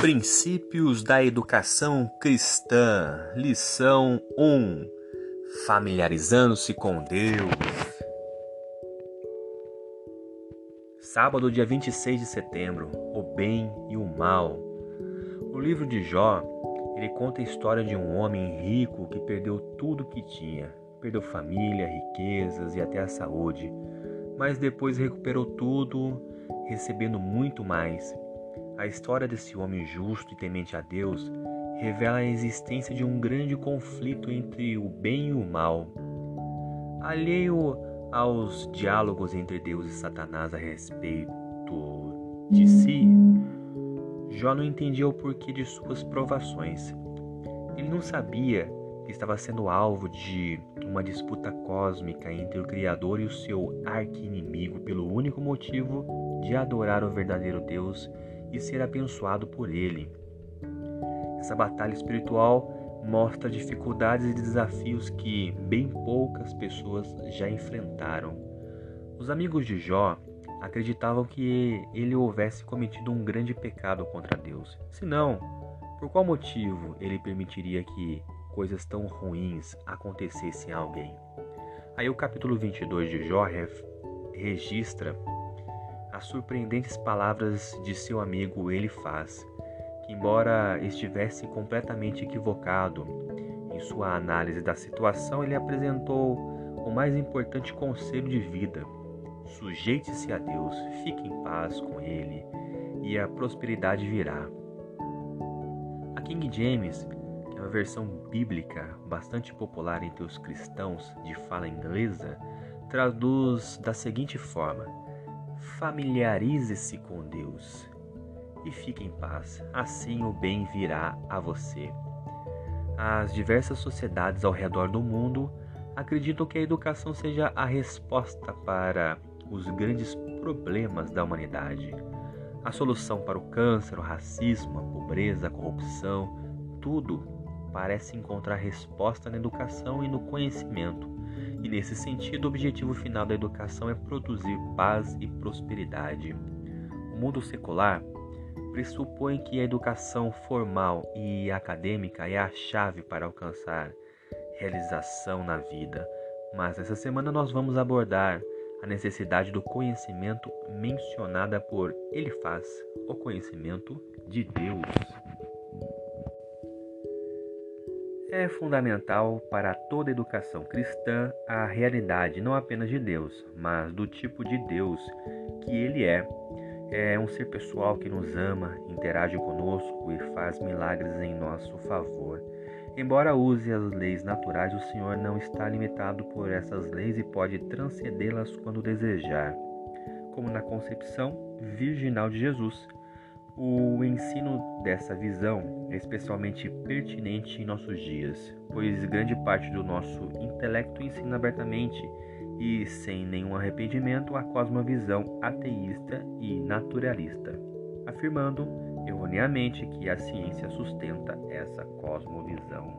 Princípios da Educação Cristã, lição 1 Familiarizando-se com Deus. Sábado, dia 26 de setembro, o bem e o mal. O livro de Jó, ele conta a história de um homem rico que perdeu tudo que tinha. Perdeu família, riquezas e até a saúde, mas depois recuperou tudo, recebendo muito mais a história desse homem justo e temente a Deus revela a existência de um grande conflito entre o bem e o mal. Alheio aos diálogos entre Deus e Satanás a respeito de si, Jó não entendia o porquê de suas provações. Ele não sabia que estava sendo alvo de uma disputa cósmica entre o Criador e o seu arqui-inimigo pelo único motivo de adorar o verdadeiro Deus e ser abençoado por Ele. Essa batalha espiritual mostra dificuldades e desafios que bem poucas pessoas já enfrentaram. Os amigos de Jó acreditavam que ele houvesse cometido um grande pecado contra Deus. Se não, por qual motivo ele permitiria que coisas tão ruins acontecessem a alguém? Aí o capítulo 22 de Jó registra as surpreendentes palavras de seu amigo Elifaz, que, embora estivesse completamente equivocado em sua análise da situação, ele apresentou o mais importante conselho de vida: sujeite-se a Deus, fique em paz com Ele e a prosperidade virá. A King James, que é uma versão bíblica bastante popular entre os cristãos de fala inglesa, traduz da seguinte forma: familiarize-se com Deus e fique em paz, assim o bem virá a você. As diversas sociedades ao redor do mundo acreditam que a educação seja a resposta para os grandes problemas da humanidade. A solução para o câncer, o racismo, a pobreza, a corrupção, tudo parece encontrar resposta na educação e no conhecimento e, nesse sentido, o objetivo final da educação é produzir paz e prosperidade. O mundo secular pressupõe que a educação formal e acadêmica é a chave para alcançar realização na vida, mas essa semana nós vamos abordar a necessidade do conhecimento mencionada por Elifaz, o conhecimento de Deus. É fundamental para toda educação cristã a realidade não apenas de Deus, mas do tipo de Deus que Ele é. É um ser pessoal que nos ama, interage conosco e faz milagres em nosso favor. Embora use as leis naturais, o Senhor não está limitado por essas leis e pode transcendê-las quando desejar, como na concepção virginal de Jesus. O ensino dessa visão é especialmente pertinente em nossos dias, pois grande parte do nosso intelecto ensina abertamente e sem nenhum arrependimento a cosmovisão ateísta e naturalista, afirmando erroneamente que a ciência sustenta essa cosmovisão.